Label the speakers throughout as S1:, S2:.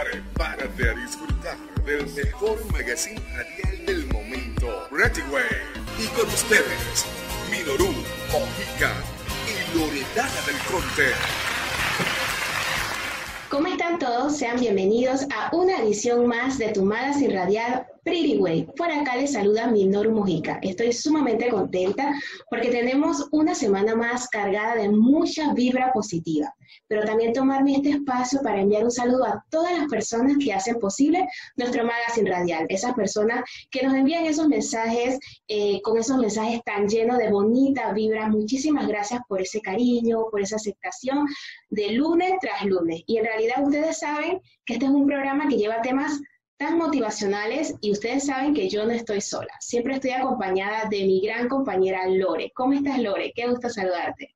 S1: Prepárate a disfrutar del mejor magazine radial del momento, Ready Way. Y con ustedes, Minoru, Mojica y Loredana del Conte.
S2: ¿Cómo están todos? Sean bienvenidos a una edición más de Tu Magazine Radial Pretty Way. Por acá les saluda Minoru Mojica. Estoy sumamente contenta porque tenemos una semana más cargada de mucha vibra positiva, pero también tomarme este espacio para enviar un saludo a todas las personas que hacen posible nuestro magazine radial, esas personas que nos envían esos mensajes eh, con esos mensajes tan llenos de bonita vibra. Muchísimas gracias por ese cariño, por esa aceptación de lunes tras lunes. Y en realidad ustedes saben que este es un programa que lleva temas tan motivacionales y ustedes saben que yo no estoy sola. Siempre estoy acompañada de mi gran compañera Lore. ¿Cómo estás, Lore? Qué gusto saludarte.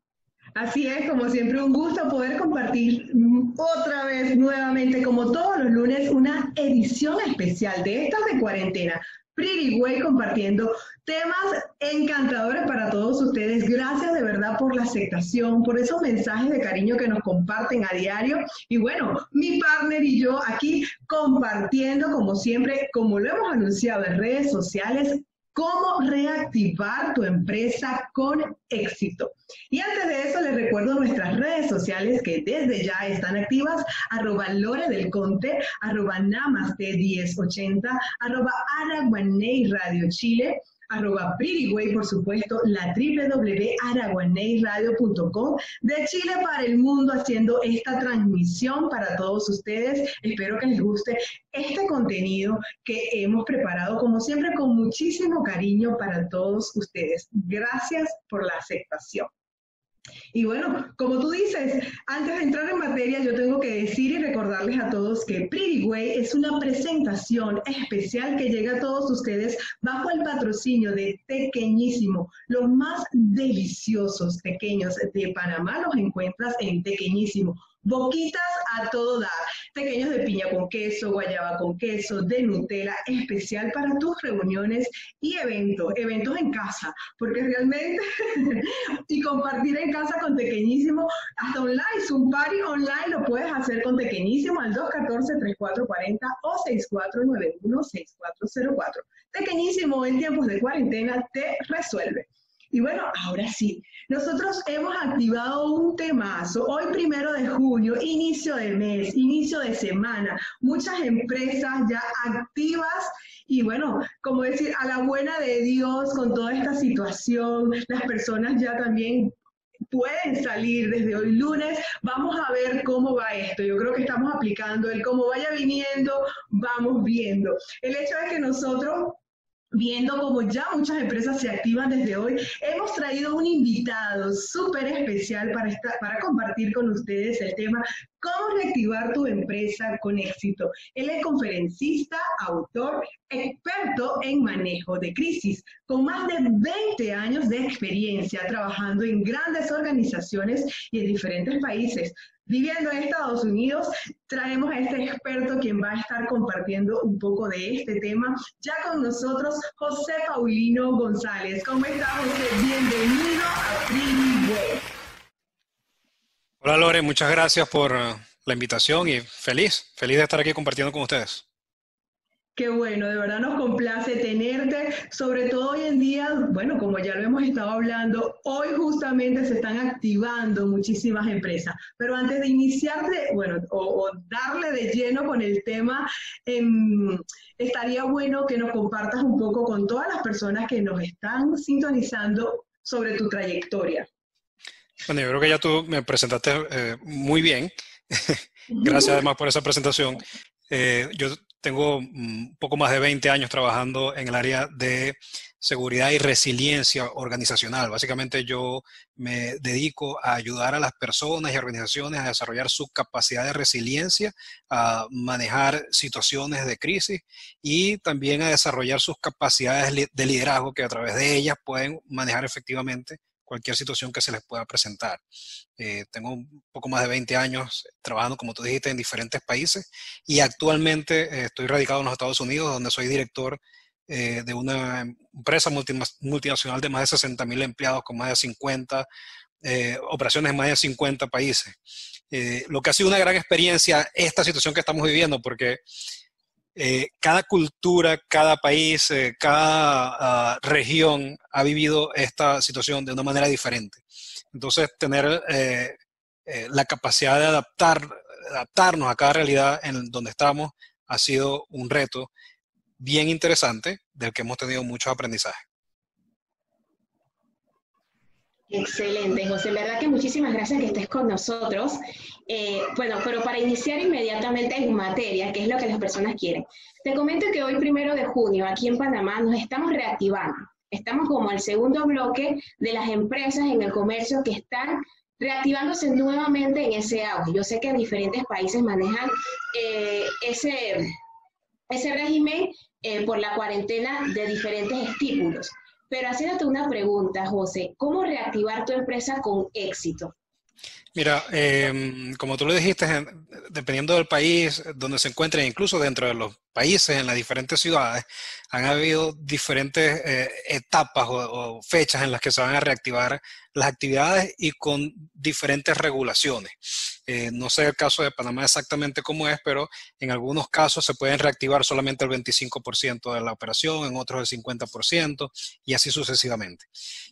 S3: Así es, como siempre, un gusto poder compartir otra vez, nuevamente, como todos los lunes, una edición especial de estas de cuarentena, Pretty Way compartiendo temas encantadores para todos ustedes. Gracias de verdad por la aceptación, por esos mensajes de cariño que nos comparten a diario. Y bueno, mi partner y yo aquí compartiendo, como siempre, como lo hemos anunciado en redes sociales, cómo reactivar tu empresa con éxito. Y antes de eso, les recuerdo nuestras redes sociales que desde ya están activas, arroba Lore del Conte, arroba Namaste 1080, arroba Araguaney Radio Chile, arroba Pretty por supuesto, la www.araguaneyradio.com de Chile para el mundo haciendo esta transmisión para todos ustedes. Espero que les guste este contenido que hemos preparado, como siempre, con muchísimo cariño para todos ustedes. Gracias por la aceptación. Y bueno, como tú dices, antes de entrar en materia, yo tengo que decir recordarles a todos que Pretty Way es una presentación especial que llega a todos ustedes bajo el patrocinio de Pequeñísimo. Los más deliciosos pequeños de Panamá los encuentras en Pequeñísimo Boquitas a todo dar, pequeños de piña con queso, guayaba con queso, de Nutella, especial para tus reuniones y eventos, eventos en casa, porque realmente, y compartir en casa con Pequeñísimo, hasta online, un party online lo puedes hacer con Pequeñísimo al 214-3440 o 6491-6404. Pequeñísimo en tiempos de cuarentena te resuelve. Y bueno, ahora sí, nosotros hemos activado un temazo. Hoy primero de junio, inicio de mes, inicio de semana, muchas empresas ya activas y bueno, como decir, a la buena de Dios con toda esta situación, las personas ya también pueden salir desde hoy lunes. Vamos a ver cómo va esto. Yo creo que estamos aplicando el cómo vaya viniendo, vamos viendo. El hecho es que nosotros viendo cómo ya muchas empresas se activan desde hoy, hemos traído un invitado súper especial para, para compartir con ustedes el tema cómo reactivar tu empresa con éxito. Él es conferencista, autor, experto en manejo de crisis, con más de 20 años de experiencia trabajando en grandes organizaciones y en diferentes países. Viviendo en Estados Unidos, traemos a este experto quien va a estar compartiendo un poco de este tema. Ya con nosotros, José Paulino González. ¿Cómo está, José? Bienvenido a Way.
S4: Hola, Lore. Muchas gracias por la invitación y feliz, feliz de estar aquí compartiendo con ustedes.
S3: Qué bueno, de verdad nos complace tenerte, sobre todo hoy en día, bueno, como ya lo hemos estado hablando, hoy justamente se están activando muchísimas empresas. Pero antes de iniciar, bueno, o, darle de lleno con el tema, em, estaría bueno que nos compartas un poco con todas las personas que nos están sintonizando sobre tu trayectoria.
S4: Bueno, yo creo que ya tú me presentaste eh, muy bien. Gracias además por esa presentación. Eh, yo tengo un poco más de 20 años trabajando en el área de seguridad y resiliencia organizacional. Básicamente yo me dedico a ayudar a las personas y organizaciones a desarrollar su capacidad de resiliencia, a manejar situaciones de crisis y también a desarrollar sus capacidades de liderazgo que a través de ellas pueden manejar efectivamente cualquier situación que se les pueda presentar. Eh, tengo un poco más de 20 años trabajando, como tú dijiste, en diferentes países y actualmente eh, estoy radicado en los Estados Unidos, donde soy director eh, de una empresa multinacional de más de 60 mil empleados con más de 50 eh, operaciones en más de 50 países. Eh, lo que ha sido una gran experiencia esta situación que estamos viviendo, porque cada cultura, cada país, cada ah, región ha vivido esta situación de una manera diferente. Entonces, tener la capacidad de adaptar, adaptarnos a cada realidad en donde estamos ha sido un reto bien interesante del que hemos tenido muchos aprendizajes.
S2: Excelente, José. verdad que muchísimas gracias que estés con nosotros. Eh, bueno, pero para iniciar inmediatamente en materia, que es lo que las personas quieren, te comento que hoy, primero de junio, aquí en Panamá, nos estamos reactivando. Estamos como el segundo bloque de las empresas en el comercio que están reactivándose nuevamente en ese auge. Yo sé que diferentes países manejan eh, ese, ese régimen eh, por la cuarentena de diferentes estímulos. Pero haciéndote una pregunta, José, ¿cómo reactivar tu empresa con éxito?
S4: Mira, em, como tú lo dijiste, dependiendo del país donde se encuentren, incluso dentro de los países, en las diferentes ciudades, han habido diferentes eh, etapas o, fechas en las que se van a reactivar las actividades y con diferentes regulaciones. Eh, no sé el caso de Panamá exactamente cómo es, pero en algunos casos se pueden reactivar solamente el 25% de la operación, en otros el 50% y así sucesivamente.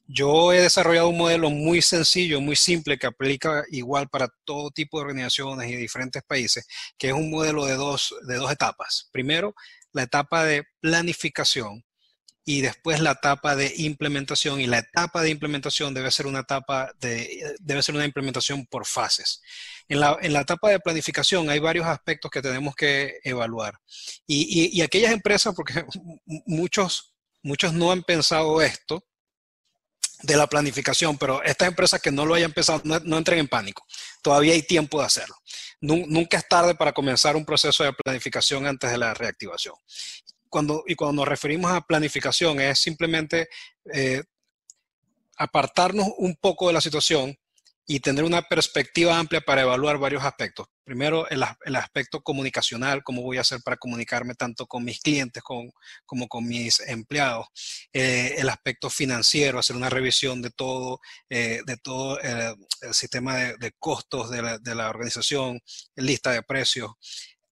S4: Yo he desarrollado un modelo muy sencillo, muy simple, que aplica igual para todo tipo de organizaciones y diferentes países, que es un modelo de dos, de dos etapas. Primero, la etapa de planificación y después la etapa de implementación y la etapa de implementación debe ser una etapa de debe ser una implementación por fases. En la, en la etapa de planificación hay varios aspectos que tenemos que evaluar y, y, aquellas empresas porque muchos muchos no han pensado esto de la planificación, pero estas empresas que no lo hayan empezado no, entren en pánico. Todavía hay tiempo de hacerlo. Nunca es tarde para comenzar un proceso de planificación antes de la reactivación. Cuando, y cuando nos referimos a planificación es simplemente eh, apartarnos un poco de la situación y tener una perspectiva amplia para evaluar varios aspectos. Primero, el, aspecto comunicacional, cómo voy a hacer para comunicarme tanto con mis clientes como con mis empleados. Eh, el aspecto financiero, hacer una revisión de todo, eh, de todo eh, el sistema de, costos de la, de la, organización, lista de precios.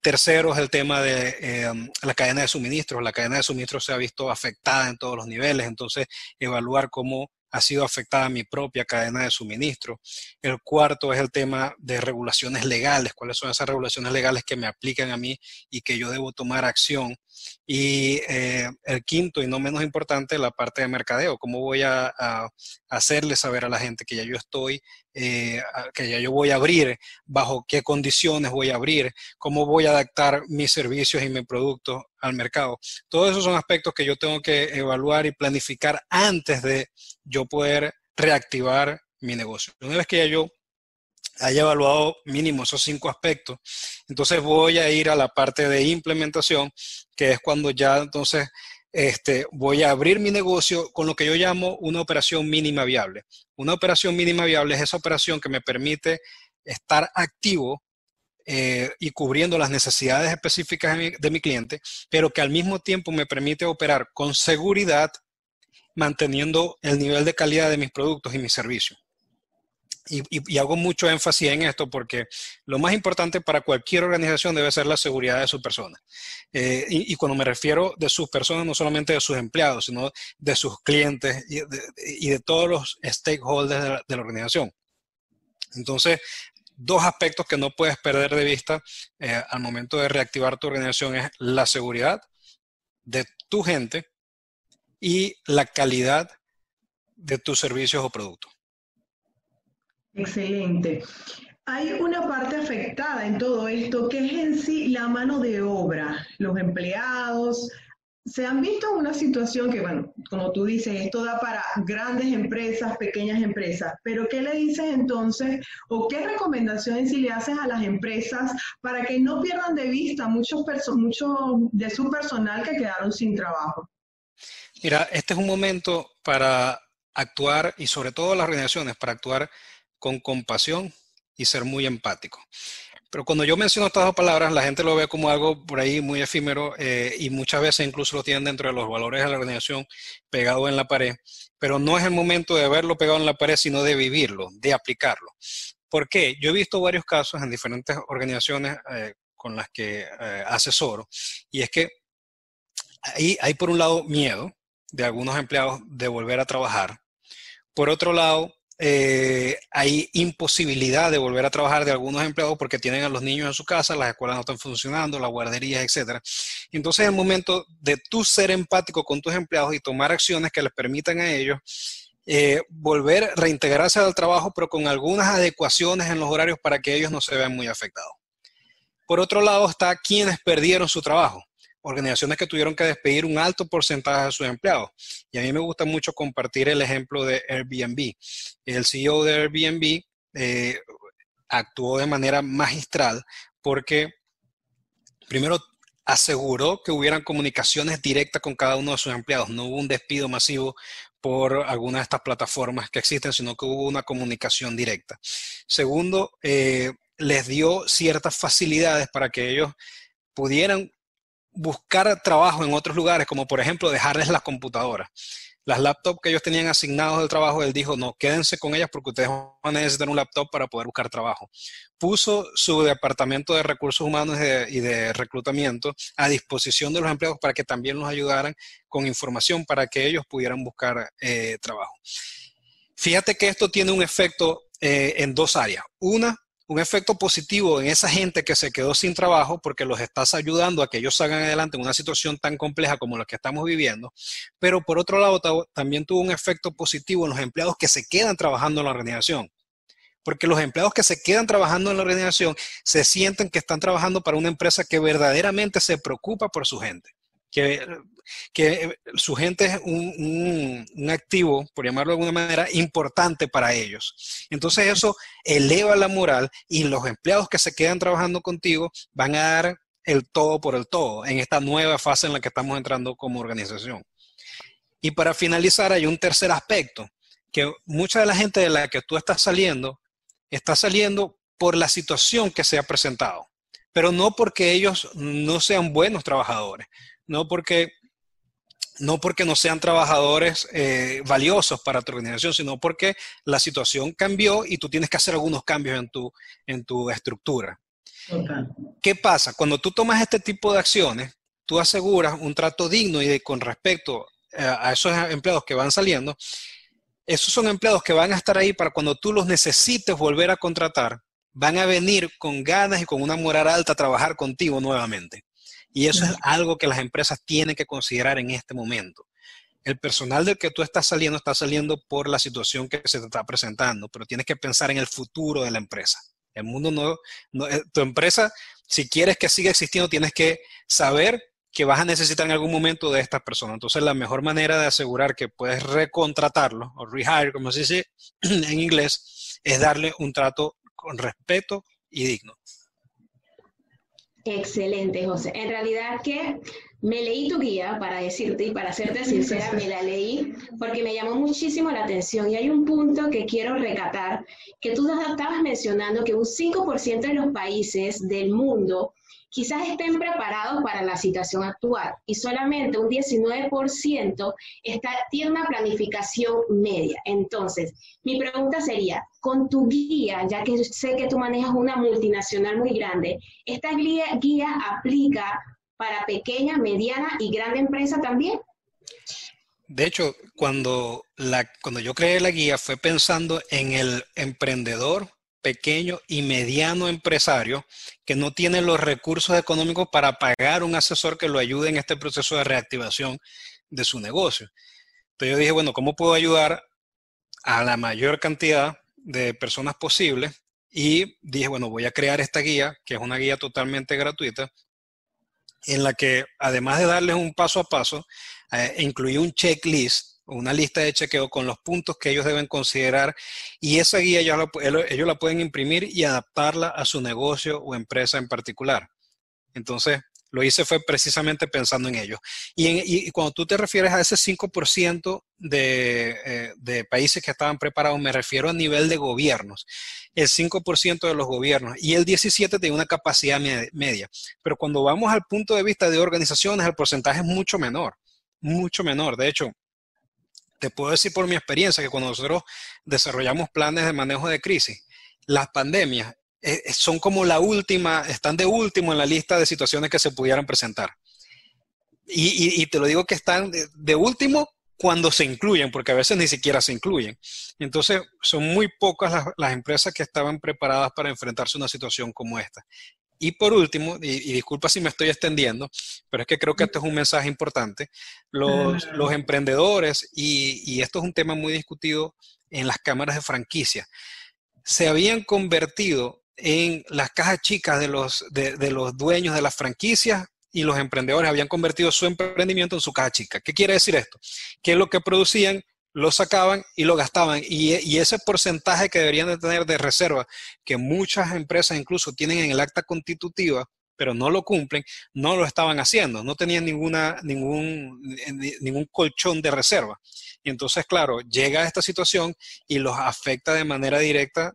S4: Tercero es el tema de la cadena de suministros. La cadena de suministros se ha visto afectada en todos los niveles, entonces evaluar cómo ha sido afectada mi propia cadena de suministro. El cuarto es el tema de regulaciones legales, cuáles son esas regulaciones legales que me aplican a mí y que yo debo tomar acción. Y eh, el quinto y no menos importante, la parte de mercadeo, cómo voy a, hacerle saber a la gente que ya yo estoy, eh, que ya yo voy a abrir, bajo qué condiciones voy a abrir, cómo voy a adaptar mis servicios y mis productos al mercado. Todos esos son aspectos que yo tengo que evaluar y planificar antes de yo poder reactivar mi negocio. Una vez que ya yo haya evaluado mínimo esos cinco aspectos, entonces voy a ir a la parte de implementación, que es cuando ya entonces este, voy a abrir mi negocio con lo que yo llamo una operación mínima viable. Una operación mínima viable es esa operación que me permite estar activo eh, y cubriendo las necesidades específicas de mi, cliente, pero que al mismo tiempo me permite operar con seguridad, manteniendo el nivel de calidad de mis productos y mis servicios. Y, hago mucho énfasis en esto porque lo más importante para cualquier organización debe ser la seguridad de su persona. Eh, y, cuando me refiero de sus personas, no solamente de sus empleados, sino de sus clientes y de, todos los stakeholders de la, de la organización. Entonces, dos aspectos que no puedes perder de vista eh, al momento de reactivar tu organización es la seguridad de tu gente y la calidad de tus servicios o productos.
S3: Excelente. Hay una parte afectada en todo esto que es en sí la mano de obra, los empleados, se han visto una situación que, bueno, como tú dices, esto da para grandes empresas, pequeñas empresas, pero ¿qué le dices entonces o qué recomendaciones si le haces a las empresas para que no pierdan de vista muchos, muchos de su personal que quedaron sin trabajo?
S4: Mira, este es un momento para actuar y sobre todo las organizaciones, para actuar con compasión y ser muy empático. Pero cuando yo menciono estas dos palabras, la gente lo ve como algo por ahí muy efímero eh, y muchas veces incluso lo tienen dentro de los valores de la organización pegado en la pared. Pero no es el momento de verlo pegado en la pared, sino de vivirlo, de aplicarlo. ¿Por qué? Yo he visto varios casos en diferentes organizaciones eh, con las que eh, asesoro y es que ahí hay por un lado miedo de algunos empleados de volver a trabajar. Por otro lado, eh, hay imposibilidad de volver a trabajar de algunos empleados porque tienen a los niños en su casa, las escuelas no están funcionando, las guarderías, etc. Entonces es el momento de tú ser empático con tus empleados y tomar acciones que les permitan a ellos eh, volver, reintegrarse al trabajo, pero con algunas adecuaciones en los horarios para que ellos no se vean muy afectados. Por otro lado está quienes perdieron su trabajo organizaciones que tuvieron que despedir un alto porcentaje de sus empleados. Y a mí me gusta mucho compartir el ejemplo de Airbnb. El CEO de Airbnb eh, actuó de manera magistral porque primero aseguró que hubieran comunicaciones directas con cada uno de sus empleados. No hubo un despido masivo por alguna de estas plataformas que existen, sino que hubo una comunicación directa. Segundo, eh, les dio ciertas facilidades para que ellos pudieran buscar trabajo en otros lugares, como por ejemplo dejarles las computadoras. Las laptops que ellos tenían asignados del trabajo, él dijo, no, quédense con ellas porque ustedes van a necesitar un laptop para poder buscar trabajo. Puso su departamento de recursos humanos y de, reclutamiento a disposición de los empleados para que también los ayudaran con información para que ellos pudieran buscar eh, trabajo. Fíjate que esto tiene un efecto eh, en dos áreas. Una, un efecto positivo en esa gente que se quedó sin trabajo porque los estás ayudando a que ellos salgan adelante en una situación tan compleja como la que estamos viviendo, pero por otro lado también tuvo un efecto positivo en los empleados que se quedan trabajando en la organización. Porque los empleados que se quedan trabajando en la organización se sienten que están trabajando para una empresa que verdaderamente se preocupa por su gente que, que su gente es un, activo, por llamarlo de alguna manera, importante para ellos. Entonces eso eleva la moral y los empleados que se quedan trabajando contigo van a dar el todo por el todo en esta nueva fase en la que estamos entrando como organización. Y para finalizar, hay un tercer aspecto, que mucha de la gente de la que tú estás saliendo está saliendo por la situación que se ha presentado, pero no porque ellos no sean buenos trabajadores, no porque no porque no sean trabajadores eh, valiosos para tu organización, sino porque la situación cambió y tú tienes que hacer algunos cambios en tu, en tu estructura. ¿Qué pasa? Cuando tú tomas este tipo de acciones, tú aseguras un trato digno y con respecto eh, a esos empleados que van saliendo, esos son empleados que van a estar ahí para cuando tú los necesites volver a contratar, van a venir con ganas y con una moral alta a trabajar contigo nuevamente. Y eso es algo que las empresas tienen que considerar en este momento. El personal del que tú estás saliendo está saliendo por la situación que se te está presentando, pero tienes que pensar en el futuro de la empresa. El mundo no, eh, tu empresa, si quieres que siga existiendo, tienes que saber que vas a necesitar en algún momento de estas personas. Entonces, la mejor manera de asegurar que puedes recontratarlo o rehire, como se dice en inglés, es darle un trato con respeto y digno.
S2: Excelente, José. En realidad que me leí tu guía para decirte y para serte sincera, me la leí porque me llamó muchísimo la atención y hay un punto que quiero recatar, que tú estabas mencionando que un 5% de los países del mundo quizás estén preparados para la situación actual y solamente un 19% está, tiene una planificación media. Entonces, mi pregunta sería, con tu guía, ya que sé que tú manejas una multinacional muy grande, ¿esta guía, aplica para pequeña, mediana y grande empresa también?
S4: De hecho, cuando yo creé la guía fue pensando en el emprendedor pequeño y mediano empresario que no tiene los recursos económicos para pagar un asesor que lo ayude en este proceso de reactivación de su negocio. Entonces yo dije, bueno, ¿cómo puedo ayudar a la mayor cantidad de personas posible? Y dije, bueno, voy a crear esta guía, que es una guía totalmente gratuita, en la que además de darles un paso a paso, eh, incluí un checklist una lista de chequeo con los puntos que ellos deben considerar y esa guía ellos la, ellos la pueden imprimir y adaptarla a su negocio o empresa en particular. Entonces, lo hice fue precisamente pensando en ello. Y, cuando tú te refieres a ese 5% de, eh, de países que estaban preparados, me refiero a nivel de gobiernos. El 5% de los gobiernos y el 17% tiene una capacidad media. Pero cuando vamos al punto de vista de organizaciones, el porcentaje es mucho menor, mucho menor. De hecho, te puedo decir por mi experiencia que cuando nosotros desarrollamos planes de manejo de crisis, las pandemias eh, eh, son como la última, están de último en la lista de situaciones que se pudieran presentar. Y, te lo digo que están de, último cuando se incluyen, porque a veces ni siquiera se incluyen. Entonces, son muy pocas las, empresas que estaban preparadas para enfrentarse a una situación como esta. Y por último, y, disculpa si me estoy extendiendo, pero es que creo que este es un mensaje importante, los, los emprendedores, y, y, esto es un tema muy discutido en las cámaras de franquicia, se habían convertido en las cajas chicas de los, de, los dueños de las franquicias y los emprendedores habían convertido su emprendimiento en su caja chica. ¿Qué quiere decir esto? Que lo que producían lo sacaban y lo gastaban. Y, ese porcentaje que deberían de tener de reserva, que muchas empresas incluso tienen en el acta constitutiva, pero no lo cumplen, no lo estaban haciendo, no tenían ninguna, ningún, ningún colchón de reserva. Y entonces, claro, llega esta situación y los afecta de manera directa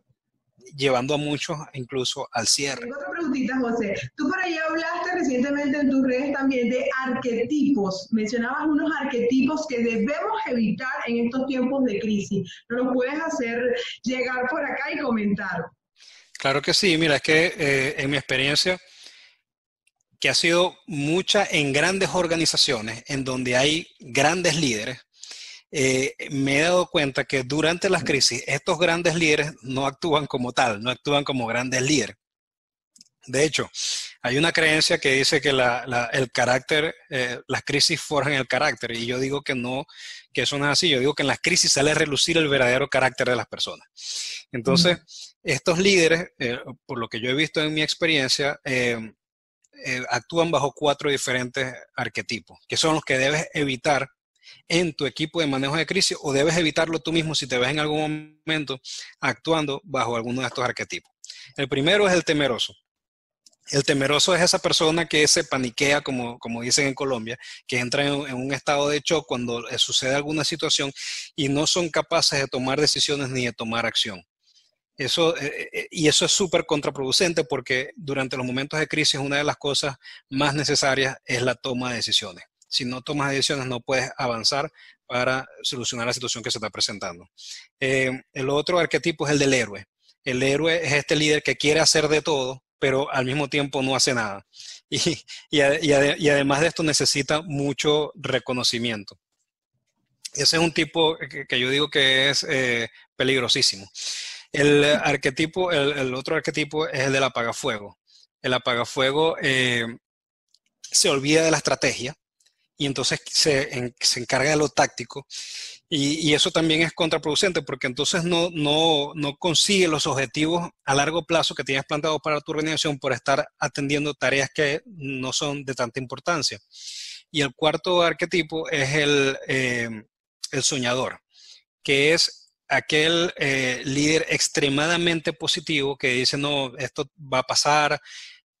S4: llevando a muchos incluso al cierre.
S3: otra preguntita, José. Tú por ahí hablaste recientemente en tus redes también de arquetipos. Mencionabas unos arquetipos que debemos evitar en estos tiempos de crisis. ¿No lo puedes hacer llegar por acá y comentar?
S4: Claro que sí. Mira, es que eh, en mi experiencia, que ha sido mucha en grandes organizaciones, en donde hay grandes líderes, eh, me he dado cuenta que durante las crisis estos grandes líderes no actúan como tal, no actúan como grandes líderes. De hecho, hay una creencia que dice que el carácter, eh, las crisis forjan el carácter, y yo digo que no, que eso no es así. Yo digo que en las crisis sale a relucir el verdadero carácter de las personas. Entonces, estos líderes, eh, por lo que yo he visto en mi experiencia, actúan bajo cuatro diferentes arquetipos, que son los que debes evitar en tu equipo de manejo de crisis o debes evitarlo tú mismo si te ves en algún momento actuando bajo alguno de estos arquetipos. El primero es el temeroso. El temeroso es esa persona que se paniquea, como, como dicen en Colombia, que entra en, un estado de shock cuando sucede alguna situación y no son capaces de tomar decisiones ni de tomar acción. Eso, eh, eh, y eso es súper contraproducente porque durante los momentos de crisis una de las cosas más necesarias es la toma de decisiones si no tomas decisiones no puedes avanzar para solucionar la situación que se está presentando. Eh, el otro arquetipo es el del héroe. El héroe es este líder que quiere hacer de todo, pero al mismo tiempo no hace nada. Y, además de esto necesita mucho reconocimiento. Ese es un tipo que, yo digo que es eh, peligrosísimo. El arquetipo, el, otro arquetipo es el del apagafuego. El apagafuego eh, se olvida de la estrategia, y entonces se, se encarga de lo táctico. Y, eso también es contraproducente porque entonces no, no, no consigue los objetivos a largo plazo que tienes planteado para tu organización por estar atendiendo tareas que no son de tanta importancia. Y el cuarto arquetipo es el, eh, el soñador, que es aquel eh, líder extremadamente positivo que dice, no, esto va a pasar,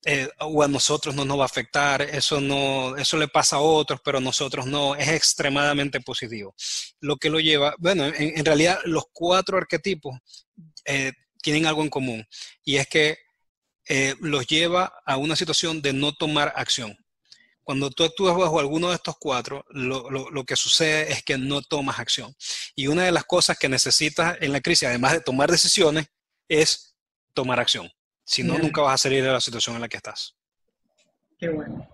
S4: eh, o a nosotros no nos va a afectar, eso, no, eso le pasa a otros, pero a nosotros no, es extremadamente positivo. Lo que lo lleva, bueno, en, realidad los cuatro arquetipos eh, tienen algo en común y es que eh, los lleva a una situación de no tomar acción. Cuando tú actúas bajo alguno de estos cuatro, lo, lo, que sucede es que no tomas acción. Y una de las cosas que necesitas en la crisis, además de tomar decisiones, es tomar acción. Si no, nunca vas a salir de la situación en la que estás.
S3: Qué bueno.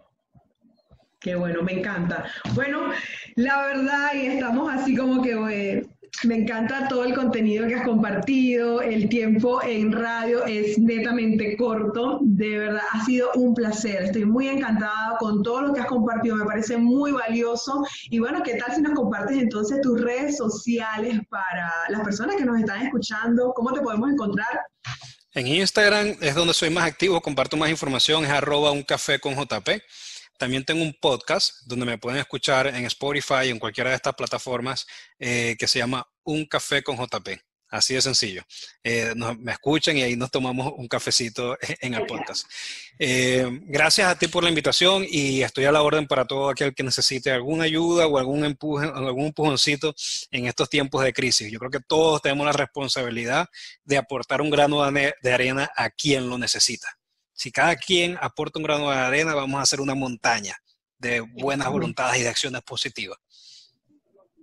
S3: Qué bueno, me encanta. Bueno, la verdad, y estamos así como que eh, me encanta todo el contenido que has compartido. El tiempo en radio es netamente corto. De verdad, ha sido un placer. Estoy muy encantada con todo lo que has compartido. Me parece muy valioso. Y bueno, ¿qué tal si nos compartes entonces tus redes sociales para las personas que nos están escuchando? ¿Cómo te podemos encontrar?
S4: En Instagram es donde soy más activo, comparto más información, es arroba un café con JP. También tengo un podcast donde me pueden escuchar en Spotify, en cualquiera de estas plataformas, eh, que se llama Un Café con JP. Así de sencillo. Eh, me escuchan y ahí nos tomamos un cafecito en el podcast. Eh, gracias a ti por la invitación y estoy a la orden para todo aquel que necesite alguna ayuda o algún, empuje, algún empujoncito en estos tiempos de crisis. Yo creo que todos tenemos la responsabilidad de aportar un grano de arena a quien lo necesita. Si cada quien aporta un grano de arena, vamos a hacer una montaña de buenas voluntades y de acciones positivas.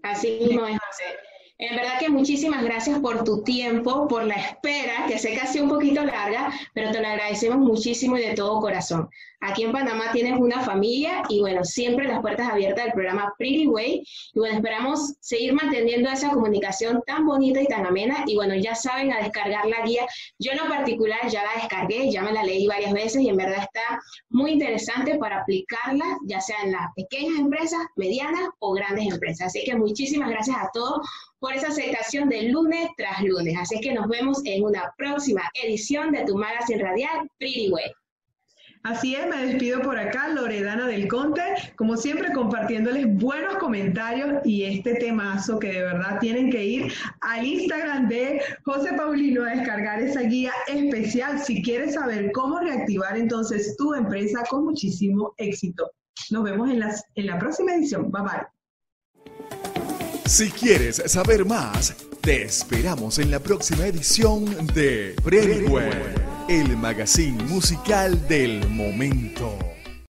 S2: Así mismo es, José. En verdad que muchísimas gracias por tu tiempo, por la espera, que sé que ha sido un poquito larga, pero te lo agradecemos muchísimo y de todo corazón. Aquí en Panamá tienes una familia y bueno, siempre las puertas abiertas del programa Pretty Way. Y bueno, esperamos seguir manteniendo esa comunicación tan bonita y tan amena. Y bueno, ya saben a descargar la guía. Yo en lo particular ya la descargué, ya me la leí varias veces y en verdad está muy interesante para aplicarla, ya sea en las pequeñas empresas, medianas o grandes empresas. Así que muchísimas gracias a todos por esa aceptación de lunes tras lunes. Así que nos vemos en una próxima edición de tu magazine radial Pretty Way.
S3: Así es, me despido por acá, Loredana del Conte, como siempre compartiéndoles buenos comentarios y este temazo que de verdad tienen que ir al Instagram de José Paulino a descargar esa guía especial si quieres saber cómo reactivar entonces tu empresa con muchísimo éxito. Nos vemos en, las, en la próxima edición. Bye bye.
S1: Si quieres saber más, te esperamos en la próxima edición de Freeway el magazine musical del momento.